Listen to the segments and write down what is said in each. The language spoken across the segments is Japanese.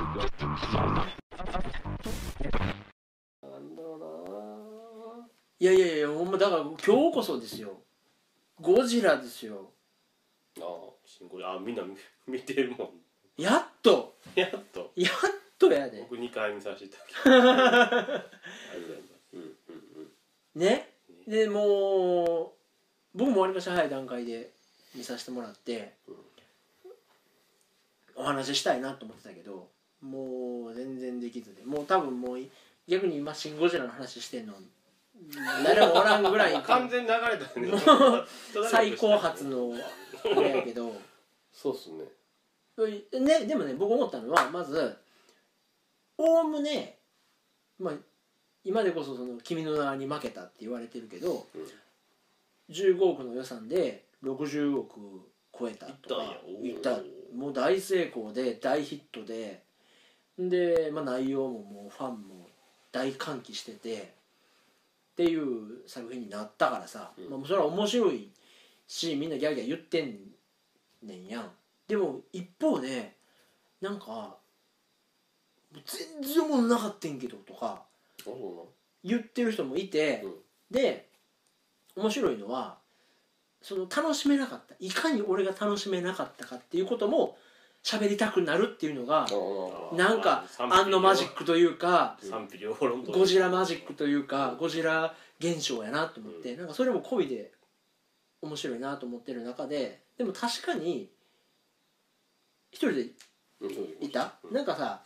なんだろういやいやいやほんまだから今日こそですよ。ゴジラですよ。なあシンゴジラ。あみんな見 見てるもん。やっと。やっと。やっとやで。僕2回見させていただき とうございます。うんうんうん。ね。でもう僕もわりかし早い段階で見させてもらって、お話ししたいなと思ってたけどもう全然できずでもう多分もう逆に今「シン・ゴジラ」の話してんの誰もおらんぐらい 完全に流れたよね。最高発のあれやけど。そうっすね。ねでもね僕思ったのはまずおおむねまあ今でこそその「君の名に負けた」って言われてるけど、うん。15億の予算で60億超えたとかいいったた。もう大成功で大ヒットでで、まあ、内容ももうファンも大歓喜しててっていう作品になったからさ、うん。まあ、それは面白いしみんなギャーギャー言ってんねんやん。でも一方でなんか全然おもんなかったんけどとか言ってる人もいて、うん。で面白いのはその楽しめなかったいかに俺が楽しめなかったかっていうことも喋りたくなるっていうのがうなんかアンのマジックというかゴジラマジックというかゴジラ現象やなと思ってなんかそれも込みで面白いなと思ってる中ででも確かに一人でいた？うん。なんかさ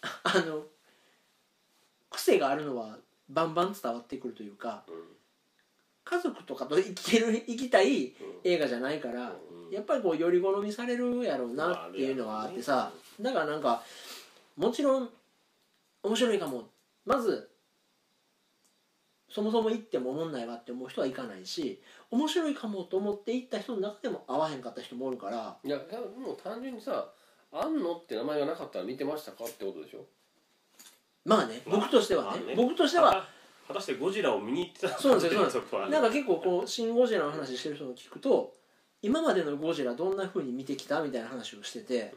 あの癖があるのはバンバン伝わってくるというかうん。家族とかと生きる生きたいうん映画じゃないからうんやっぱりこうより好みされるやろうなっていうのはあってさだからなんかもちろん面白いかも。まずそもそも行っても思んないわって思う人は行かないし面白いかもと思って行った人の中でも合わへんかった人もおるから。いや多分もう単純にさ「あんの?」って名前がなかったら見てましたかってことでしょ？まあねまあ僕としてはね。まあね。僕としては。果たしてゴジラを見に行ってたそうなんですよ。そうそこはね。なんか結構こう「シン・ゴジラ」の話してる人を聞くと今までのゴジラどんな風に見てきたみたいな話をしてて、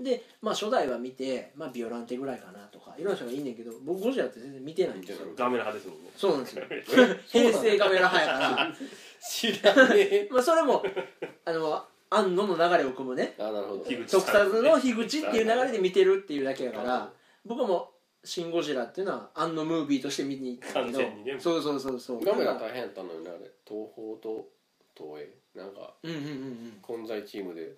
で、まあ、初代は見て、まあ、ビオランテぐらいかなとかいろんな人がいいねんけど僕ゴジラって全然見てないんですよ。ガメラ派ですもんね。そうなんですよ。平成カメラ派やから。知らねえ。まあそれもあの庵野の流れを組むね。あなるほど。特撮の樋口っていう流れで見てるっていうだけやかうんら僕も「シン・ゴジラ」っていうのは庵野ムービーとして見に行ったけ完全にね。どそうそうそうそう。ガメラ大変やったのにねあれ。東宝と東映なんかうんうんうんうん。混在チームで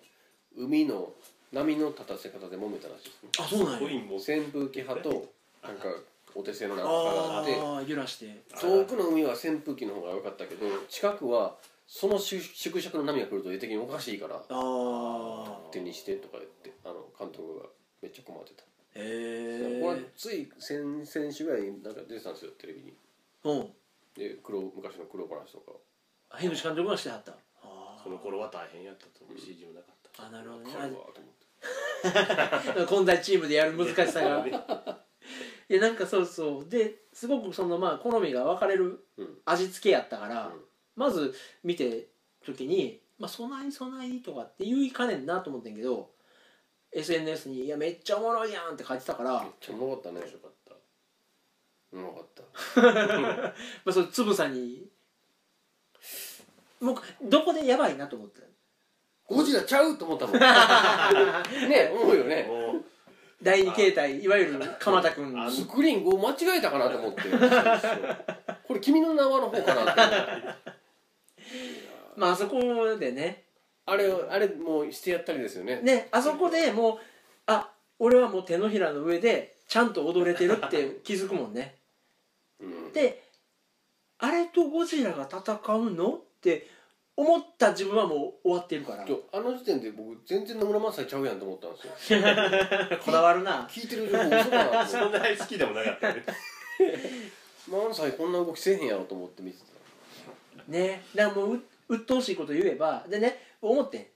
海の波の立たせ方で揉めたらしいですね。あそうなんや。もう。扇風機派となんかお手製のなんかがあってああ揺らして。遠くの海は扇風機の方が良かったけど近くはその縮縮尺の波が来ると絵的におかしいからああ手にしてとか言ってあの監督がめっちゃ困ってた、へこれえつい先々週ぐらいになんか出てたんですよテレビに。うん。で黒昔の黒話とか。樋口監督がしてはったあその頃は大変やったと思う CG もなかった。あなるほどね。わかるわと思って。あ混在チームでやる難しさが。いやなんかそうそう。ですごくそのまあ好みが分かれるうん。味付けやったから、うん。まず見て時に「まあ、備え備え」とかって言いかねんなと思ってんけど SNS に「いやめっちゃおもろいやん」って書いてたから、めっちゃうまかったね面白かった。うまかった。まあ、そのつぶさにもうどこでやばいなと思ってゴジラちゃうと思ったもん。ね思うよね。第二形態いわゆる鎌田君。あスクリーン5間違えたかなと思って。これ君の名はの方かなって。まああそこでね。あれあれもうしてやったりですよね。ねあそこでもうあ俺はもう手のひらの上でちゃんと踊れてるって 気づくもんね。うん。であれとゴジラが戦うの？って思った自分はもう終わってるから。ちょあの時点で僕全然野村萬斎ちゃうやんと思ったんですよ。こだわるな。聞いてる情報嘘かなとそ思っんなに好きでもなかったね。て 萬斎こんな動きせえへんやろと思って見てね。だからもうう鬱陶しいこと言えばでね思ってん。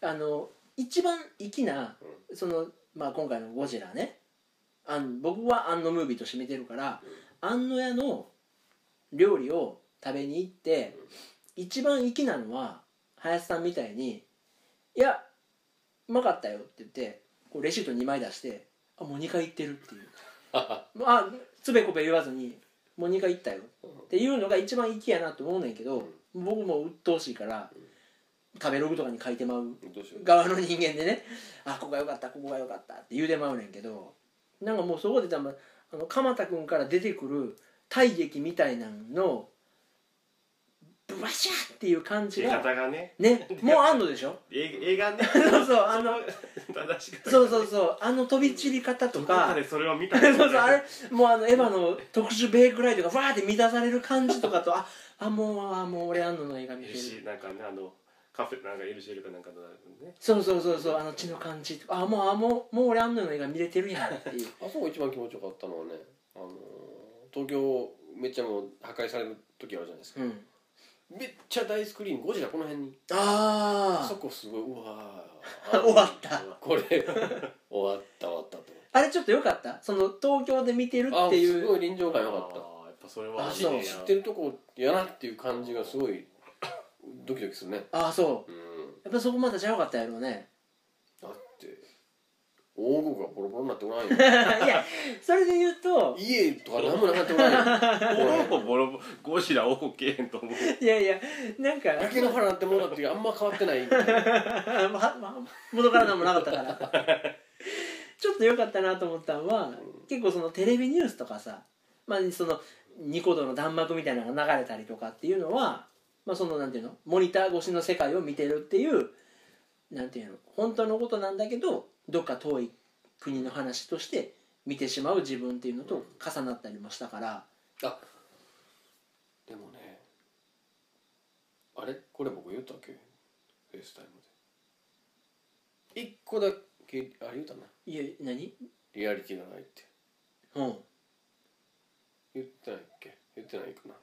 あの一番粋なその、まあ、今回の「ゴジラね」あん僕はあんのムービーとして見てるからあんの屋の料理を食べに行って一番粋なのは林さんみたいに「いやうまかったよ」って言ってこうレシート2枚出して「あもう2回行ってる」っていう。あつべこべ言わずに「もう2回行ったよ」っていうのが一番粋やなと思うねんけど、僕も鬱陶しいから、食べログとかに書いてまう側の人間でね「あここが良かったここが良かった」って言うてまうねんけどなんかもうそこで多分あの鎌田君から出てくる体液みたいなののブワシャっていう感じ出が方がね。ねもうあんのでしょ？え映画ね。そうそうあの正しく。そうそうそうあの飛び散り方とどこかかでそれを見た。そうそうあれもうあのエヴァの特殊ベイクライトがわーって満たされる感じとかとああもうあもう俺あんのの映画見てる。しなんかねあのカフェなんか LCL かなんかのね。そうそうそうそうあの血の感じとか。あもうあもうもう俺あんのの映画見れてるやんっていう。あそこ一番気持ちよかったのはねあのー東京めっちゃもう破壊される時あるじゃないですか、うんめっちゃ大スクリーンゴジラこの辺に。ああそこすごいうわあ 終わった。これ終わった終わったと。あれちょっとよかった？その東京で見てるあっていう。すごい臨場感よかっあーやっぱそれは知ってるとこやなっていう感じがすごいドキドキするね。ああそう。うん。やっぱそこまたちゃうかったやろうね王国がボロボロになっておらんよ。いやそれで言うと家とか何もなかっておらんよ。ボロボロゴジラ OK へんと思う。いやいやなんか焼け野原になってもらってあんま変わってない。みたいなまま元からなんもなかったから。ちょっと良かったなと思ったのは、結構そのテレビニュースとかさ、まあ、そのニコ動の弾幕みたいなのが流れたりとかっていうのは、まあ、そのなんていうのモニター越しの世界を見てるっていうなんていうの本当のことなんだけどどっか遠い国の話として見てしまう自分っていうのと重なったりもしたから、あでもねあれ？これ僕言ったっけ？フェイスタイムで。一個だけあれ言ったな。いや何？リアリティがないって。うん。言ってないっけ？言ってないかな。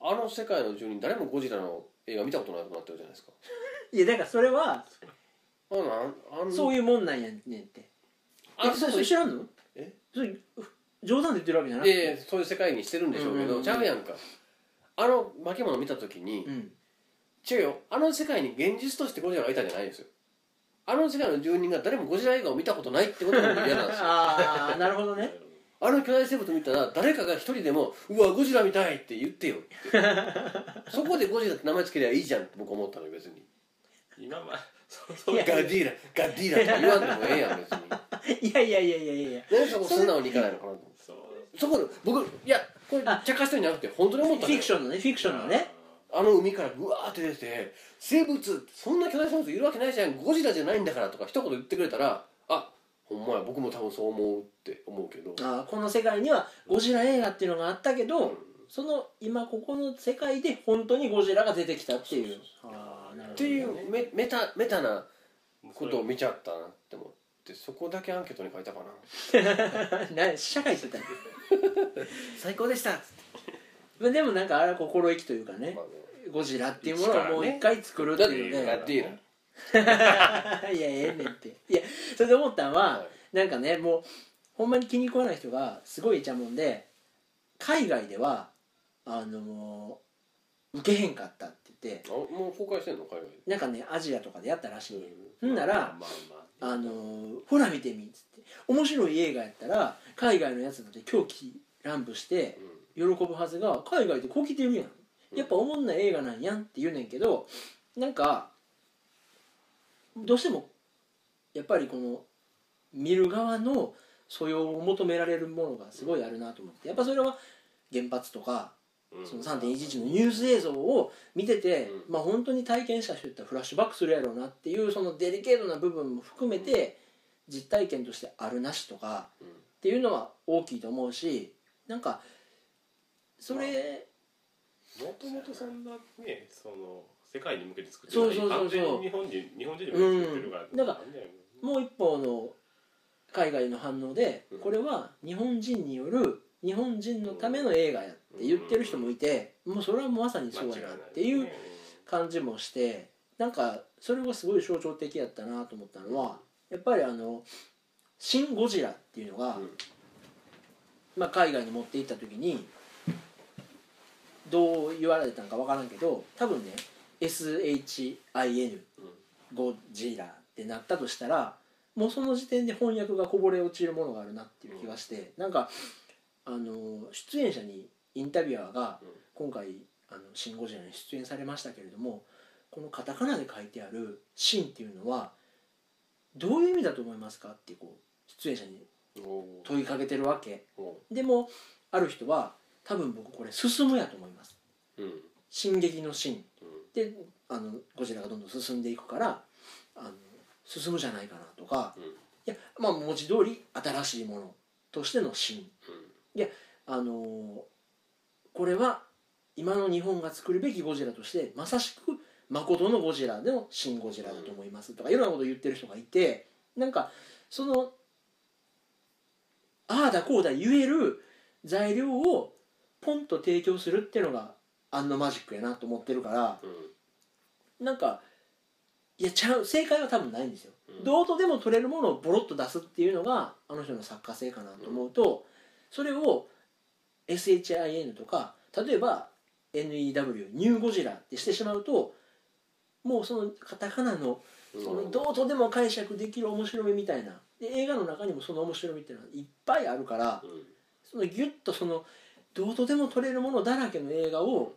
あの世界の住人誰もゴジラの映画見たことなくなってるじゃないですか。いやだからそれはあなん？あんそういうもんなんやねんって。あえそれ知らんの？え？それ冗談で言ってるわけじゃなくて。でそういう世界にしてるんでしょうけど、うんうんうん。ちゃうやんか。あの化け物見た時に、うん。違うよ。あの世界に現実としてゴジラがいたんじゃないんですよ。あの世界の住人が誰もゴジラ映画を見たことないってことが僕嫌なんですよ。ああなるほどね。あの巨大生物見たら誰かが一人でも「うわゴジラ見たい!」って言ってよ。っ てそこでゴジラって名前つけりゃいいじゃんって僕思ったのよ別に。今まガディーラガディーラって言わんでもええやん別に。いやいやいやいやいや。いやなんでそこ素直にいかないのかなとそう。そこで僕いやこれあ。茶化してるんじゃなくて本当に思ったのよ。フィクションのね。フィクションのね。あの海からぐわーって出て生物そんな巨大生物いるわけないじゃん。ゴジラじゃないんだからとか一言言ってくれたらあほんまや僕も多分そう思うって思うけど。あーこの世界にはゴジラ映画っていうのがあったけど、うんその今ここの世界で本当にゴジラが出てきたっていう。あっていうメメタメタなことを見ちゃったなって思ってそこだけアンケートに書いたかな。な社会してたん最高でしたででもなんかあれは心意気というかね。まあね。ゴジラっていうものをもう一回作るってだっていうので、ガディーラいやええねんって。いやそれで思ったのは、はい。なんかねもうほんまに気に食わない人がすごいいちゃもんで海外ではあの受けへんかったっって。あもう公開してんの？海外で。なんかねアジアとかでやったらしい。ね、うん。んなら、まあまああのほら見てみっつって。面白い映画やったら海外のやつだって狂気乱舞して喜ぶはずが海外でこう来てるやん。やっぱおもんない映画なんやんって言うねんけどなんかどうしてもやっぱりこの見る側の素養を求められるものがすごいあるなと思って。やっぱそれは原発とかうん。その3.11のニュース映像を見てて、うまあ本当に体験した人やったらフラッシュバックするやろうなっていうそのデリケートな部分も含めて実体験としてあるなしとかうん。っていうのは大きいと思うしなんかそれもともとそんなねその世界に向けて作ってそうそうそうそう。完全に日本人日本人に向けて作ってるから、うん。だからもう一方の海外の反応でうん。これは日本人による日本人のための映画やって言ってる人もいてもうそれはまさにそうやなっていう感じもしてなんかそれがすごい象徴的やったなと思ったのはやっぱりあの「シン・ゴジラ」っていうのが、うん。まあ、海外に持って行った時にどう言われたんか分からんけど多分ね SHIN ゴジラってなったとしたらもうその時点で翻訳がこぼれ落ちるものがあるなっていう気がして、なんかあの出演者にインタビュアーがうん。今回「あのシン・ゴジラ」に出演されましたけれどもこのカタカナで書いてある「シン」っていうのはどういう意味だと思いますかってこう出演者にお問いかけてるわけ。おでもある人は多分僕これ「進む」やと思います。うん。進撃の「進うん」であのゴジラがどんどん進んでいくからあの進むじゃないかなとかうん。いやまあ文字通り新しいものとしての進あのーこれは今の日本が作るべきゴジラとしてまさしく誠のゴジラでの新ゴジラだと思いますとかいろんなことを言ってる人がいてなんかそのああだこうだ言える材料をポンと提供するっていうのがあんのマジックやなと思ってるからうんなんかいやちゃう正解は多分ないんですよ、うん。どうとでも取れるものをボロッと出すっていうのがあの人の作家性かなと思うと、それを SHIN とか例えば NEW ニューゴジラってしてしまうともうそのカタカナのうん。そのどうとでも解釈できる面白みみたいな。で映画の中にもその面白みっていうのはいっぱいあるからうん。そのギュッとそのどうとでも撮れるものだらけの映画を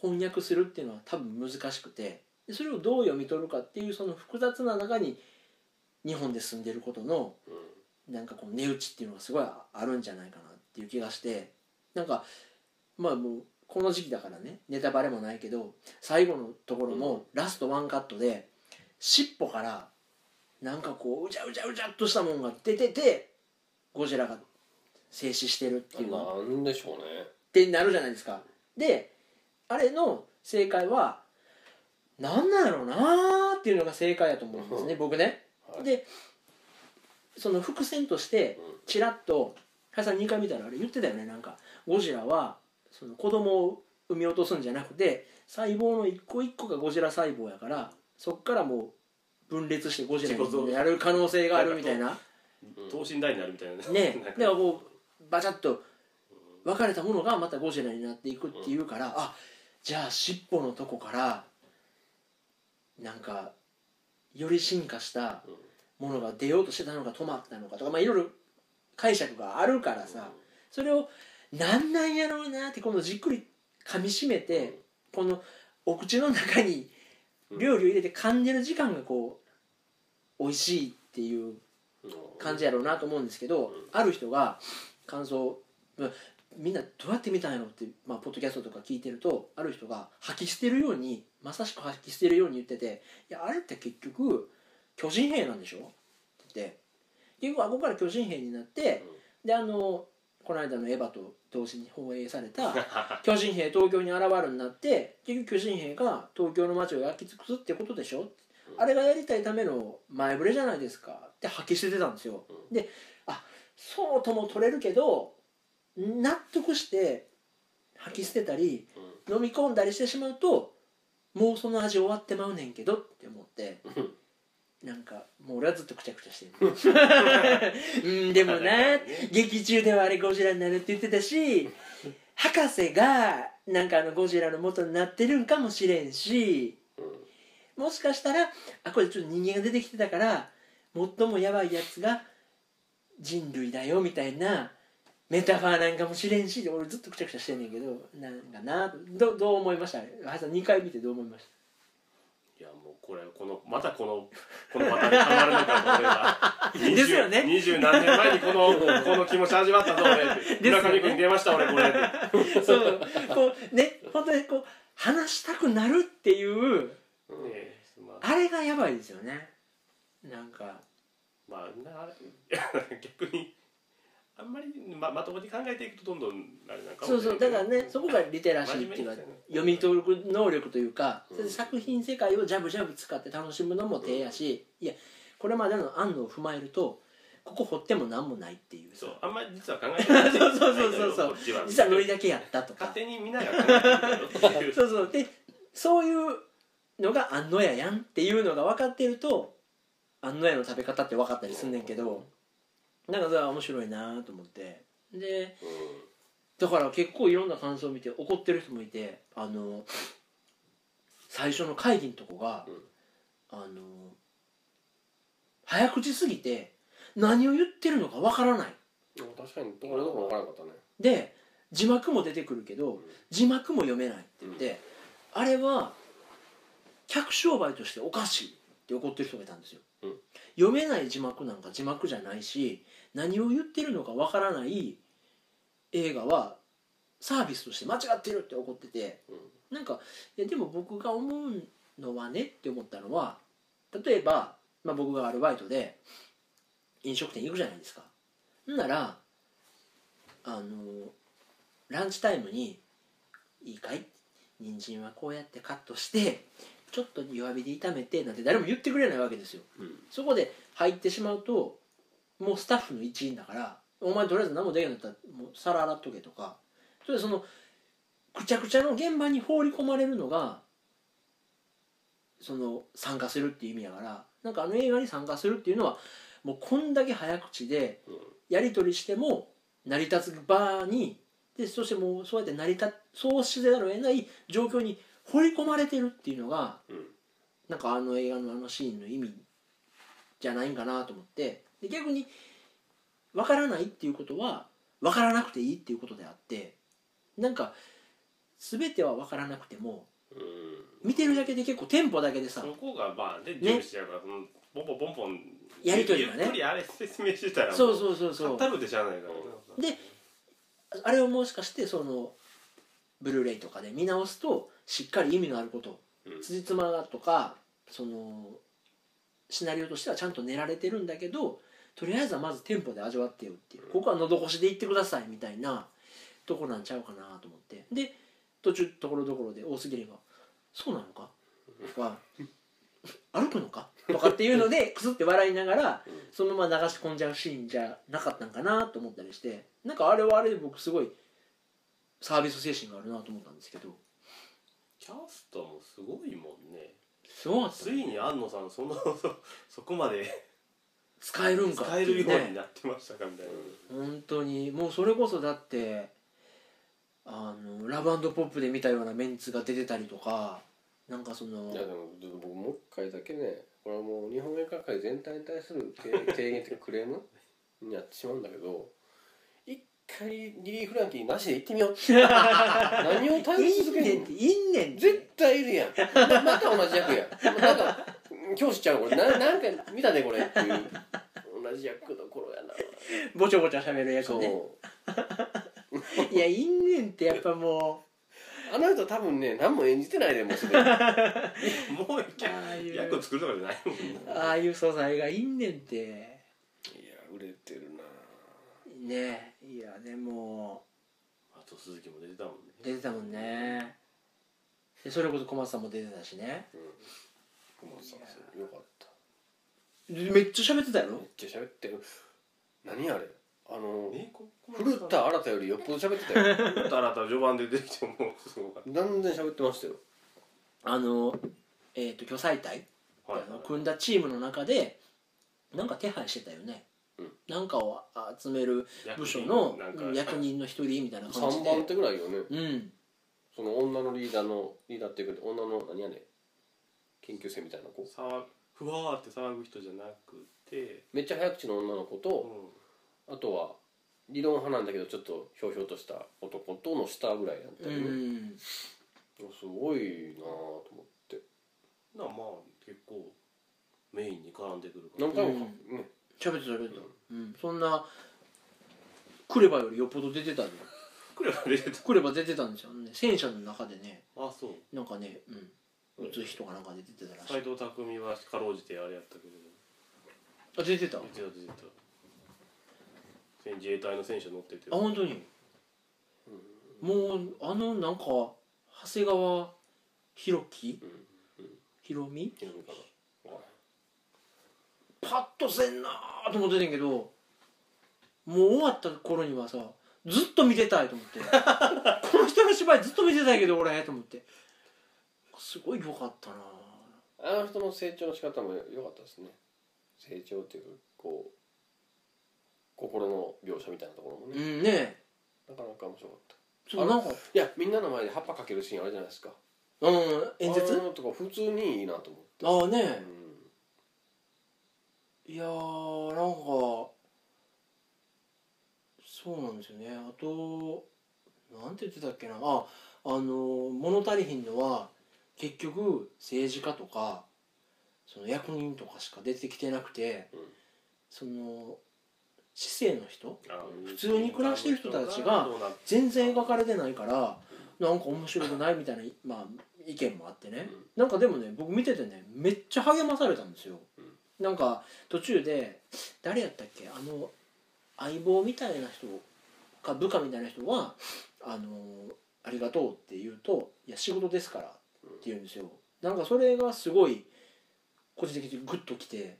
翻訳するっていうのは多分難しくてでそれをどう読み取るかっていうその複雑な中に日本で住んでることのうん。なんかこう値打ちっていうのがすごいあるんじゃないかなっていう気がしてなんかまあもうこの時期だからねネタバレもないけど最後のところもラストワンカットで尻尾からなんかこううじゃうじゃうじゃっとしたもんが出ててゴジラが静止してるっていう。のなんでしょうね。ってなるじゃないですか。であれの正解は何なんやろうなーっていうのが正解やと思うんですね僕ね。はい。でその伏線としてうん。ちらっと林さん2回見たらあれ言ってたよね。なんかゴジラはその子供を産み落とすんじゃなくて細胞の一個一個がゴジラ細胞やからそっからもう分裂してゴジラになる可能性があるみたいな。等身大になるみたいなね。なんだか。らこうバチャッと分かれたものがまたゴジラになっていくっていうから、あじゃあ尻尾のとこからなんかより進化したものが出ようとしてたのが止まったのかとかまあいろいろ解釈があるからさそれをなんなんやろうなって今度じっくり噛みしめてこのお口の中に料理を入れて噛んでる時間がこう美味しいっていう感じやろうなと思うんですけど、ある人が感想まあみんなどうやって見たんやろって、まあ、ポッドキャストとか聞いてるとある人が吐き捨てるようにまさしく吐き捨てるように言ってて「いやあれって結局巨人兵なんでしょ?」って言って結局あここから巨人兵になって、であのこの間のエヴァと同時に放映された 巨人兵東京に現るになって結局巨人兵が東京の街を焼き尽くすってことでしょ、あれがやりたいための前触れじゃないですか。って吐き捨ててたんですよ、であそうとも取れるけど納得して吐き捨てたり飲み込んだりしてしまうともうその味終わってまうねんけどって思ってなんかもう俺はずっとくちゃくちゃしてるうんでもな 劇中ではあれゴジラになるって言ってたし博士がなんかあのゴジラの元になってるんかもしれんしもしかしたらあこれちょっと人間が出てきてたから最もヤバいやつが人類だよみたいなメタファーなんかもしれんし俺ずっとくちゃくちゃしてんねんけどなんかなどどう思いました？林さん2回見てどう思いました？いやもうこれこのまたこの このパターンにハマるのかと俺はですよね。二十何年前にこの この気持ち味わったぞ俺って。ね。村上君に出ました俺これって。た そう。こうね本当にこう話したくなるっていうねえまあ。あれがやばいですよね。なんか。まあなあれ逆にあんまりままともに考えていくとどんどんあれなんかもそうそうだからねんそこがリテラシーっていうか真面目に読み取る能力というか、うん。作品世界をジャブジャブ使って楽しむのも手やし、いやこれまでの案のを踏まえるとここ掘っても何もないっていうそうさあんまり実は考えてない。そうそうそうそう実はノリだけやったとか。勝手にみんなが考えて そうそう。でそういうのが安野屋やんっていうのが分かってると安野屋の食べ方って分かったりすんねんけどなんかそれは面白いなと思って。でだから結構いろんな感想を見て怒ってる人もいてあの最初の会議のとこが、うん。あの早口すぎて何を言ってるのかわからない。うん確かにどこどこ分からなかったね。で字幕も出てくるけど字幕も読めないって言って、あれは客商売としておかしいって怒ってる人がいたんですよ、うん。読めない字幕なんか字幕じゃないし何を言ってるのかわからない映画はサービスとして間違ってるって怒っててうん。なんかいやでも僕が思うのはねって思ったのは例えば、まあ、僕がアルバイトで飲食店行くじゃないですか。んならあのランチタイムに「いいかい？人参はこうやってカットしてちょっと弱火で炒めて」なんて誰も言ってくれないわけですよ。うん。そこで入ってしまうともうスタッフの一員だから「お前とりあえず何もできないんだったらもう皿洗っとけ」とか。それでそのくちゃくちゃの現場に放り込まれるのがその参加するっていう意味やからなんかあの映画に参加するっていうのはもうこんだけ早口でうん。やり取りしても成り立つ場にでそしてもうそうやって成り立そうしざるを得ない状況に放り込まれてるっていうのがうん。なんかあの映画のあのシーンの意味じゃないんかなと思ってで逆に分からないっていうことは分からなくていいっていうことであってなんか全ては分からなくてもうん。見てるだけで結構テンポだけでさそこがまあね重視やから、そのポンポンポンポンやりとりがね。ゆっくりあれ説明してたらそううそうそうそう。語るでしゃあないからなであれをもしかしてそのブルーレイとかで見直すとしっかり意味のあることうん。辻褄とかそのシナリオとしてはちゃんと練られてるんだけどとりあえずはまずテンポで味わってよっていう。ここは喉越しでいってくださいみたいなとこなんちゃうかなと思って。で途中ところどころで大杉が「そうなのか?」とか「歩くのか?」とかっていうので くすって笑いながらうん。そのまま流し込んじゃうシーンじゃなかったんかなと思ったりして。なんかあれはあれで僕すごいサービス精神があるなと思ったんですけど。キャストもすごいもんね。すごかったついに安野さんそのそ そこまで使えるんか使えるようにねなってましたかみたいな、本当に。もうそれこそだってあのラブポップで見たようなメンツが出てたりとかなんかそのいやでも僕もう一回だけねこれはもう日本映画界全体に対する提提言というかクレームになってしまうんだけど一回リリー・フランキーなしで行ってみよう。何を頼りいい続けるの？ねんっていいねん絶対いるやん。ままた同じ役やなんか教師ちゃうこれ。ななんか見たでこれっていう。同じ役の頃やな。ぼちょぼちょ喋る役そう、ね いやいいねんってやっぱもあの人多分ね何も演じてないでもうすでに。もううああいう。役作るとかじゃないもんなああいう素材がいいねんって。いや売れてるな。ねいやでも。あと鈴木も出てたもんね。出てたもんね。でそれこそ小松さんも出てたしね。うん。小松さんそうよかった。めっちゃ喋ってたやろ？めっちゃ喋ってる。何あれ？あのえここ古田新太よりよっぽど喋ってたよ。古田新太序盤で出てきてもうすごか。っ断然喋ってましたよ？あのえっ、と巨彩隊たはいあの組んだチームの中でなんか手配してたよね、うんなんかを集める部署のうん役人の一人みたいな感じ3で番手ぐらいよね。うん。その女のリーダーのリーダーっていうか女の何やねん研究生みたいな子。騒ふわーって騒ぐ人じゃなくて、めっちゃ早口の女の子うとん、あとは理論派なんだけどちょっとひょうひょうとした男との下ぐらいやったうよね、ん。すごいなぁと思って。なまあ結構メインに絡んでくるから。何回もうん。ね。喋ってた喋ってた、うん、そんなクレバよりよっぽど出てたよ クレバ出てた。クレバ出てたんですよね。戦車の中でね。あそう。なんかねうん。撃つ人かなんかで出てたらしい。斎藤工はかろうじてあれやったけどあ出てた？あ出てた出てた。戦自衛隊の戦車乗ってて。本当に？もうあのなんか長谷川博己うん。ひろみひろみパッとせんなーと思っててんけどもう終わった頃にはさずっと見てたいと思って。この人の芝居ずっと見てたいけど俺と思って。すごい良かったな。あの人の成長の仕方も良かったですね。成長っていうかこう心の描写みたいなところもうね、んねなかなか面白かった。そうなんか。いやみんなの前で葉っぱかけるシーンあるじゃないですか。うん演説？あのとか普通にいいなと思って、ああねうんいいやーなんかそうなんですよね。あとなんて言ってたっけな。ああの物足りひんのは結局政治家とかその役人とかしか出てきてなくて、うん。その市政の人あ普通に暮らしてる人たちが全然描かれてないからなんか面白くないみたいな、まあ、意見もあってね、なんかでもね僕見ててねめっちゃ励まされたんですよ、なんか途中で誰やったっけ？あの相棒みたいな人か部下みたいな人は「あのありがとう」って言うと「いや仕事ですから」って言うんですよ。なんかそれがすごい個人的にグッときて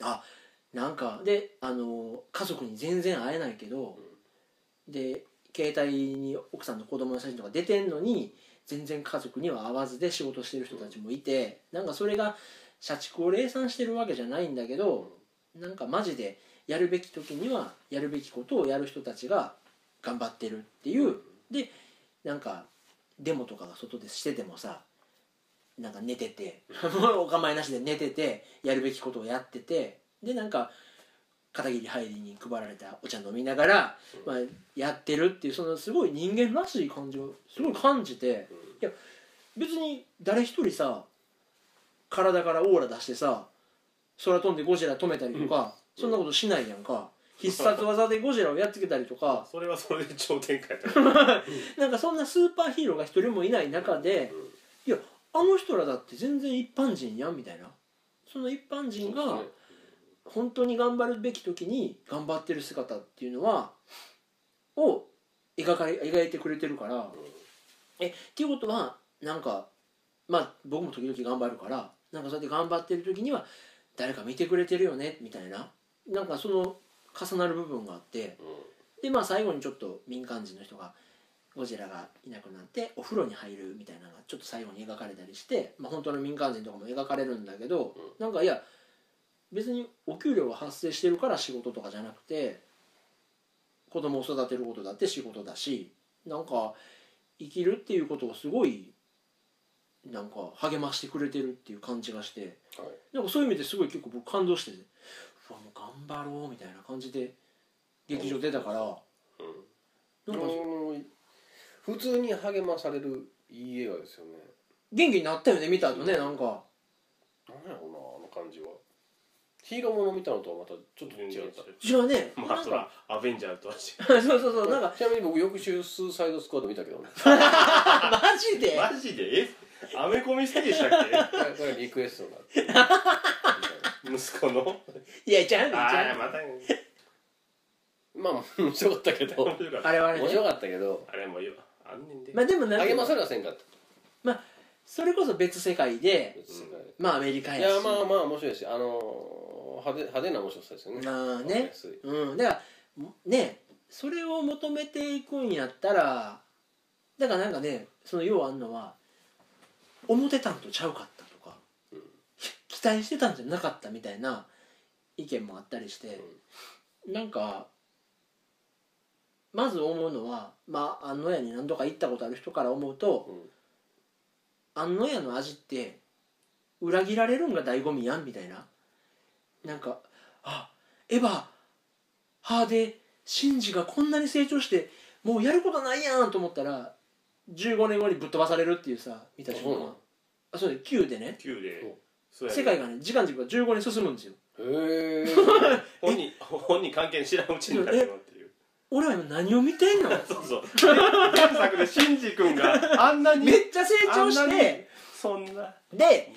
あなんかであの家族に全然会えないけど、で携帯に奥さんと子供の写真とか出てんのに全然家族には会わずで仕事してる人たちもいてなんかそれが社畜を礼賛してるわけじゃないんだけどなんかマジでやるべき時にはやるべきことをやる人たちが頑張ってるっていう。でなんかデモとかが外でしててもさなんか寝てて お構いなしで寝ててやるべきことをやっててでなんか片桐入りに配られたお茶飲みながら、まあ、やってるっていうそのすごい人間らしい感じをすごい感じていや別に誰一人さ体からオーラ出してさ空飛んでゴジラ止めたりとか、そんなことしないやんか。必殺技でゴジラをやっつけたりとか。それはそれで超展開 なんかそんなスーパーヒーローが一人もいない中でいやあの人らだって全然一般人やんみたいな。その一般人が本当に頑張るべき時に頑張ってる姿っていうのはを描かれ描いてくれてるから。えっていうことはなんかまあ僕も時々頑張るからなんかそうやって頑張ってる時には誰か見てくれてるよねみたいな。なんかその重なる部分があって。でまあ最後にちょっと民間人の人がゴジラがいなくなってお風呂に入るみたいなのがちょっと最後に描かれたりして、まあ、本当の民間人とかも描かれるんだけど、なんかいや別にお給料が発生してるから仕事とかじゃなくて子供を育てることだって仕事だしなんか生きるっていうことをすごいなんか励ましてくれてるっていう感じがして。はい。なんかそういう意味ですごい結構僕感動してて。うわもう頑張ろうみたいな感じで劇場出たから、なんかもう普通に励まされるいい映画ですよね。元気になったよね見た後ねなんか。なんやろうなあの感じは。ヒーローもの見たのとはまたちょっと違った。違うね。まなんか。あそらアベンジャーとは違 そうそうそうなんか。ちなみに僕翌週スーサイドスクワッド見たけどね。マジで？うマジで？え？アメコミ好きでしたっこリクエストになって。け息子の？いやちゃうねんちあゃうあまた。まあ面白かったけど。面白かった。あれはあれね。面白かったけど。あれもいいわあんねんで。まあでもなんか励まされはせんかった？それこそ別世界で別世界。まあアメリカいやし。やまあまあ面白いしあの派手派手な面白さですよね。まあわかりねやすい。うん。だからねそれを求めていくんやったらだからなんかねその要はあんのは思ってたんとちゃうかったとか、うん期待してたんじゃなかったみたいな意見もあったりして、なんかまず思うのはまあ安野屋に何度か行ったことある人から思うと、うん。安野屋の味って裏切られるんが醍醐味やんみたいな。なんかあエヴァハーでシンジがこんなに成長してもうやることないやんと思ったら15年後にぶっ飛ばされるっていうさ見た瞬間あそうね9でね。9で。そう。や世界がね時間軸が15年進むんですよ。へえ。本人本人関係知らんうちになってるっていう。俺は今何を見てんの？そうそう。原作でシンジ君があんなにめっちゃ成長しあんなにてそんな。で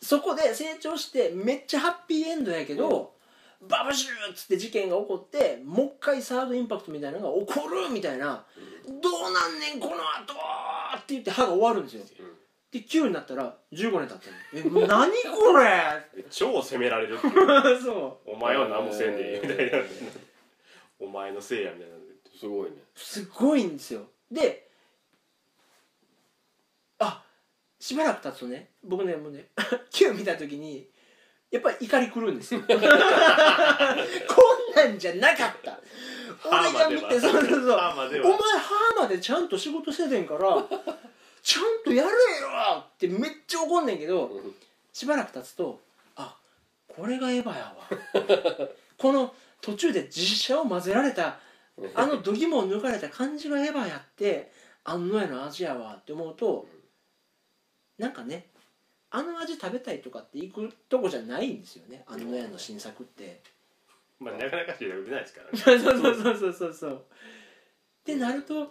そこで成長してめっちゃハッピーエンドやけど、バブシューっつって事件が起こってもう一回サードインパクトみたいなのが起こるみたいな、どうなんねんこの後って言って歯が終わるんですよ、で9になったら15年経ってるえ何これ？超責められるっていう。そお前は何もせんでいい。みたいな。お前のせいやみたいな。すごいね。うすごいんですよ。であしばらく経つとね僕ねもうね 9見た時にやっぱり怒りくるんですよ。こんなんじゃなかった。俺が見てそうそうそう。お前は歯までちゃんと仕事しててんから ちゃんとやれよってめっちゃ怒んねんけどしばらく経つとあここれがエヴァやわ。この途中で実写を混ぜられたあの度肝を抜かれた感じがエヴァやってあんのやの味やわって思うとなんかねあの味食べたいとかって行くとこじゃないんですよね。あんのやの新作って。まあなかなか売れないですからね。そうそうそうそうそう。そうってなると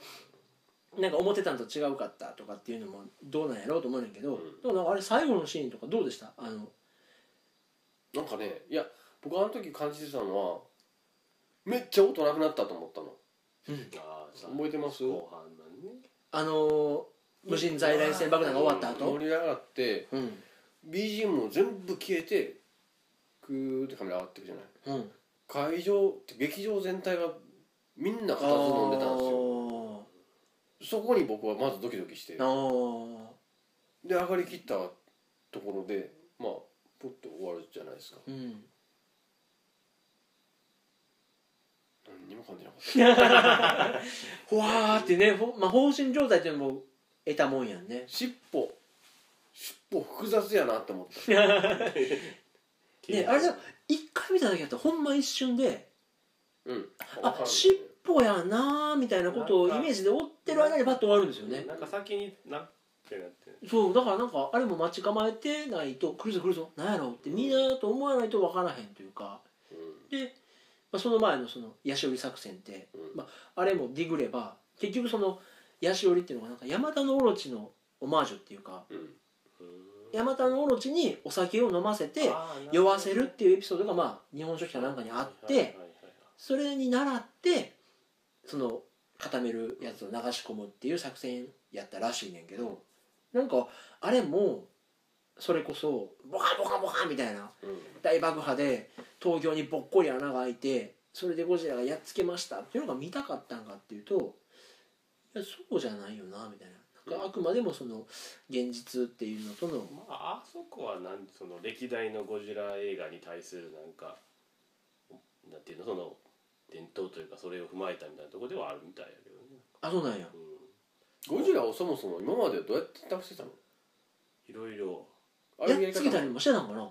なんか思ってたんと違うかったとかっていうのもどうなんやろうと思うねんけど、うん。でもなんかあれ最後のシーンとかどうでした？あの。なんかねいや僕あの時感じてたのはめっちゃ音なくなったと思ったの。ああさ覚えてます？後半なんね。あのー無人在来線爆弾が終わった後？盛り上がってうん。BGM も全部消えてクーってカメラ上がってくじゃない？うん。会場劇場全体がみんな固唾飲んでたんですよ。そこに僕はまずドキドキして。あー。あで上がりきったところでまあポッと終わるじゃないですか。ーうん。何にも感じなかった。ほわーってね、ほまあ、放心状態っていうのも得たもんやんね。尻尾。尻尾複雑やなって思った。ねあれでも一回見た時だとほんま一瞬でうん。あ尻尾やなーみたいなことをイメージで追ってる間にパッと終わるんですよね。なんか先になってなってそうだからなんかあれも待ち構えてないと来るぞ来るぞ。なんやろうってみんなと思わないと分からへんというか。うん。で、まあ、その前のそのヤシオリ作戦って、うん。まあ、あれもディグれば結局そのヤシオリっていうのがなんか山田のオロチのオマージュっていうか山田のオロチにお酒を飲ませて酔わせるっていうエピソードがまあ日本書紀かなんかにあってそれに倣ってその固めるやつを流し込むっていう作戦やったらしいねんけどなんかあれもそれこそボカボカボカみたいなうん。大爆破で東京にぼっこり穴が開いてそれでゴジラがやっつけましたっていうのが見たかったんかっていうとそうじゃないよなみたいな。なんかあくまでもその現実っていうのとの。まああそこはなんその歴代のゴジラ映画に対するなんかなんていうのその伝統というかそれを踏まえたみたいなところではあるみたいやけどね、あそうなんや。うん、ゴジラをそもそも今までどうやって倒してたの？いろいろ。ああいうやっつけたりもしてたのかな？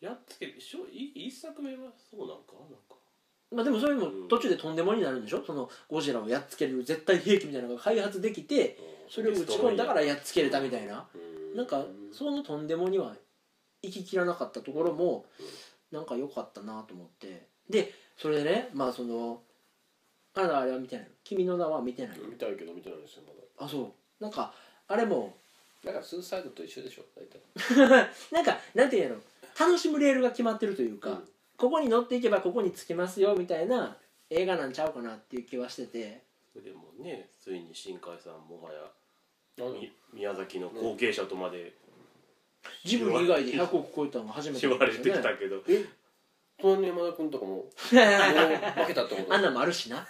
やっつけしょい一作目はそうなんかなんかまあでもそれも途中でとんでもになるんでしょ？そのゴジラをやっつける絶対兵器みたいなのが開発できてそれを打ち込んだからやっつけれたみたいな。うん。なんかそのとんでもには行ききらなかったところもなんか良かったなと思って。でそれでねまあそのあなたあれは見てないの？君の名は見てないの？見たいけど見てないですよまあそう。なんかあれもだなんかスーサイドと一緒でしょ大体。なんかなんていうの？楽しむレールが決まってるというか、うんここに乗っていけばここに着きますよみたいな映画なんちゃうかなっていう気はしてて。でもねついに新海さんもはや宮崎の後継者とまでジブリ以外で100億超えたのが初めて言われてきたけど、え？隣の山田君とかももう 負けたってこと？あんなんもあるしな。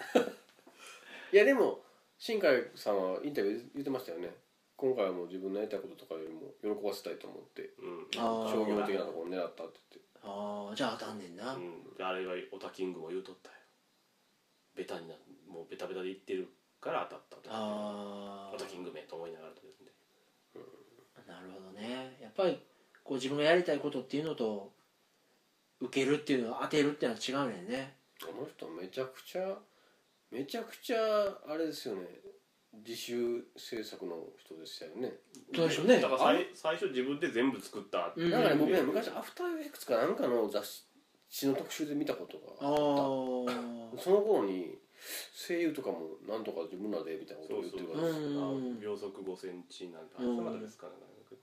いやでも新海さんはインタビューで言ってましたよね。今回はもう自分のやりたいこととかよりも喜ばせたいと思ってうん。商業的なところを狙ったって言ってああじゃあ当たんねんな、うん、であれはオタキングも言うとったよ。ベタになもうベタベタで言ってるから当たったと。あオタキング名と思いながらとで。すねあなるほどね。やっぱりこう自分がやりたいことっていうのと受けるっていうのを当てるっていうのは違うねんね。あの人めちゃくちゃめちゃくちゃあれですよね自主制作の人でしたよね。そうでしょうね。だから最最初自分で全部作ったってう。ん。だからね僕ね昔アフターエフェクツかなんかの雑誌の特集で見たことあがああった。その頃に声優とかもなんとか自分らでみたいなことを言ってるからうん。あ秒速5センチなんてあうん。そなたですかね。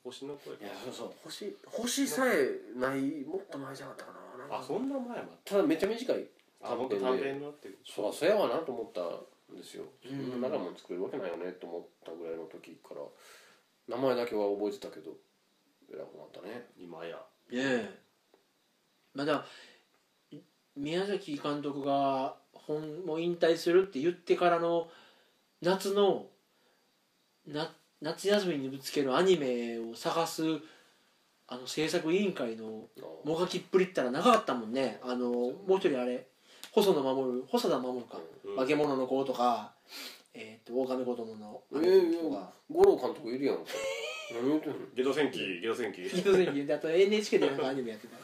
星の声いやそうそう。星星さえないもっと前じゃなかったかな。なんか。あそんな前までた。だめっちゃ短いあ本当短編のってそうそうやわなと思ったんですよ。そうんんな長いもん作れるわけないよねと思ったぐらいの時から名前だけは覚えてたけど偉くなったね。今や。ねえ。まあだ宮崎監督が本もう引退するって言ってからの夏のな夏休みにぶつけるアニメを探すあの制作委員会のもがきっぷりったら長かったもんね。あのもう一人あれ細野守細田守か、うん。化け物の子とか、えー、と狼子供のえあのー五郎監督いるやんか。何言ってんの？ゲド戦記ゲド戦記。伊藤戦記。であと NHK でなんかアニメやってた。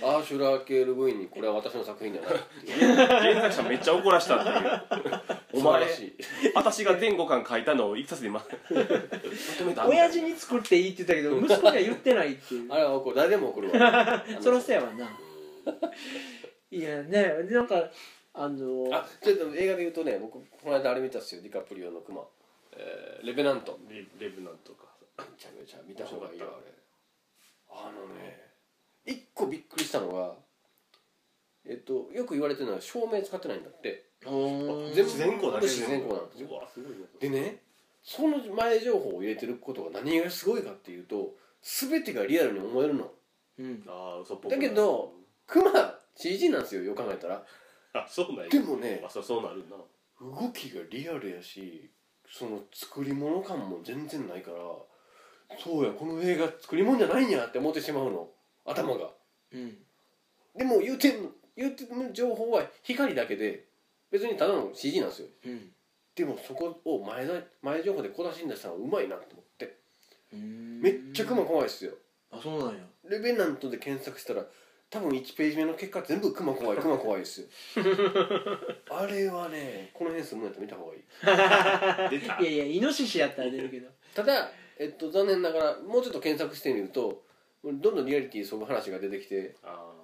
アーシュラー・ケール・ブインにこれは私の作品じゃないっていう。原作者めっちゃ怒らしたっていう。お 前素晴らしい。私が全5巻書いたのを一冊でままとめた親父に作っていいって言ったけど息子には言ってないっていう。あれは怒る。誰でも怒るわ。そらそうやわないやねでなんかあのあちょっと映画で言うとね僕この間あれ見たっすよディカプリオのクマ、えーレベナント。レレブナントか。めちゃめちゃ見た方がいいよあれ。あのね一個びっくりしたのがえっとよく言われてるのは照明使ってないんだって。全部。自然光だけ自然光なんですよ。うわすごいねでねその前情報を入れてることが何がすごいかっていうと全てがリアルに思えるの。うん。ああ嘘っぽくだけどクマ CG なんですよよく考えたら。あそうなんや。でもねあそうそうなるな。動きがリアルやしその作り物感も全然ないからそうやこの映画作り物じゃないんやって思ってしまうの。頭が。うん。でも言うてんの言うてる情報は光だけで別にただの CG なんですよ。うん。でもそこを前だ前情報で小出しに出したのがうまいなと思って。うん。めっちゃクマ怖いっすよ。あそうなんや。レベナントで検索したら多分1ページ目の結果全部クマ怖いクマ怖いですよ。あれはねこの辺住むんやったら見た方がいい。出た。いやいやイノシシやったら出るけど。ただ、えっと、残念ながらもうちょっと検索してみるとどんどんリアリティにそぐ話が出てきて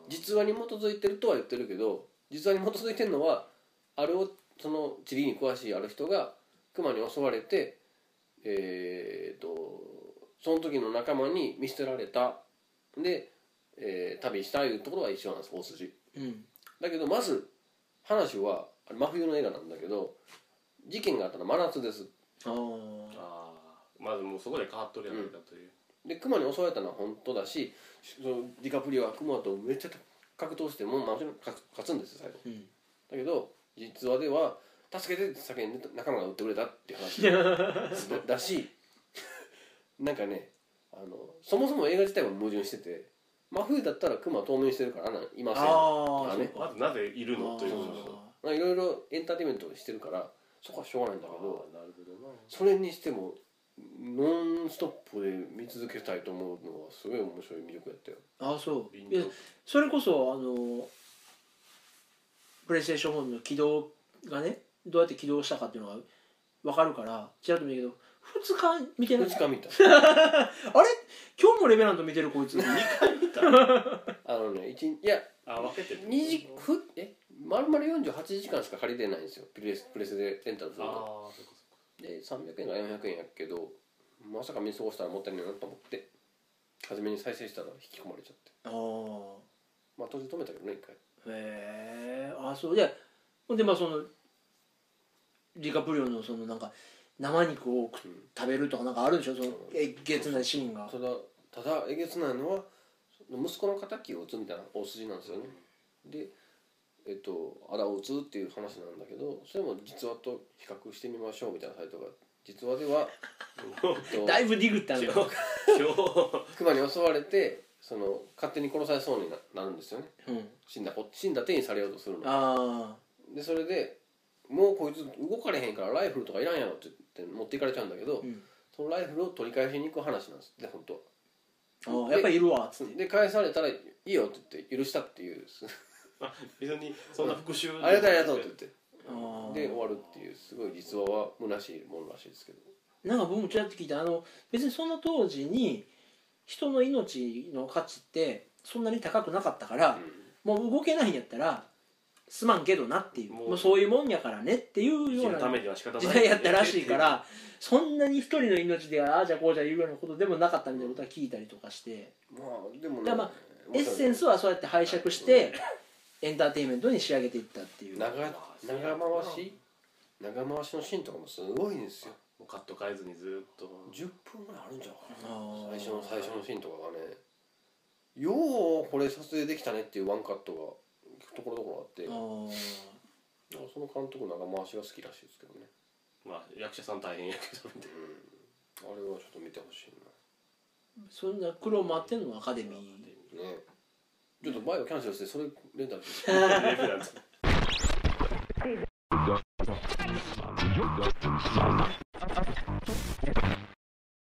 実話に基づいてるとは言ってるけど実話に基づいてるのはあれをその地理に詳しいある人が熊に襲われてえー、とその時の仲間に見捨てられた。で、えー旅したいうところは一緒なんです大筋。うん。だけどまず話はあれ真冬の映画なんだけど事件があったのは真夏です。あー。あーまずもうそこで変わっとるやないかという、で熊に襲われたのは本当だしそのディカプリオは熊とめっちゃ格闘してももちろん勝勝つんですよ最後。うん。だけど実話では助けてって叫んで仲間が撃ってくれたっていう話。だ だしなんかねあのそもそも映画自体は矛盾してて真冬だったら熊は冬眠してるからなんいませんあああね。まずなぜいるの？というまあいろいろエンターテインメントをしてるからそこはしょうがないんだけどなるほどな。それにしてもノンストップで見続けたいと思うのはすごい面白い魅力やったよ。あそう。臨いそれこそあのプレイステーション4の起動がねどうやって起動したかっていうのが分かるからちらっと見るけど2日見てない？2日見た。あれ？今日もレベナント見てるこいつ。2回見た。あのね一いやあ分けてる2時ふえ？丸々48時間しか借りてないんですよ。プレスプレスでレンタルするあとあそっかで300円か400円やけどまさか見過ごしたらもったいないなと思って初めに再生したら引き込まれちゃって。ああまあ途中止めたけどね一回。へえあそう。でほんでまあそのリカプリオのそのなんか生肉を食べるとかなんかあるでしょ？そのえげつないシーンが。ただただえげつないのは息子の敵を撃つみたいな大筋なんですよね。でえっとあらを撃つっていう話なんだけどそれも実話と比較してみましょうみたいなサイトが実話では、えっと だいぶディグったの今日今日熊に襲われてその勝手に殺されそうにななるんですよね。うん。死んだ子死んだ手にされようとするの。あでそれでもうこいつ動かれへんからライフルとかいらんやろって言って持っていかれちゃうんだけど、あ、うん、そのライフルを取り返しに行く話なんですって本当は。あーやっぱりいるわっつって。で返されたらいいよって言って許したっていう。あ別にそんな復讐 ありがとうありがとうって言って。で終わるっていうすごい実話は虚しいものらしいですけど。なんか僕もちらっと聞いたあの別にその当時に人の命の価値ってそんなに高くなかったから、もう動けないんやったらすまんけどなっていう。もう。もうそういうもんやからねっていうような生きるためには仕方ない。時代やったらしいから そんなに一人の命でああじゃこうじゃ言うようなことでもなかったみたいなことは聞いたりとかして。まあでもだからまあエッセンスはそうやって拝借してエンターテインメントに仕上げていったっていう。長長回し？長回しのシーンとかもすごいんですよ。もうカット変えずにずっと。10分ぐらいあるんじゃないかな。最初の最初のシーンとかがね。ようこれ撮影できたねっていうワンカットがところどころあって。あー。なんかその監督長回しが好きらしいですけどね、まあ役者さん大変やけどねうん、あれはちょっと見てほしいそんな苦労もあってのアカデミー。なね。ちょっと前をキャンセルしてそれレンタルして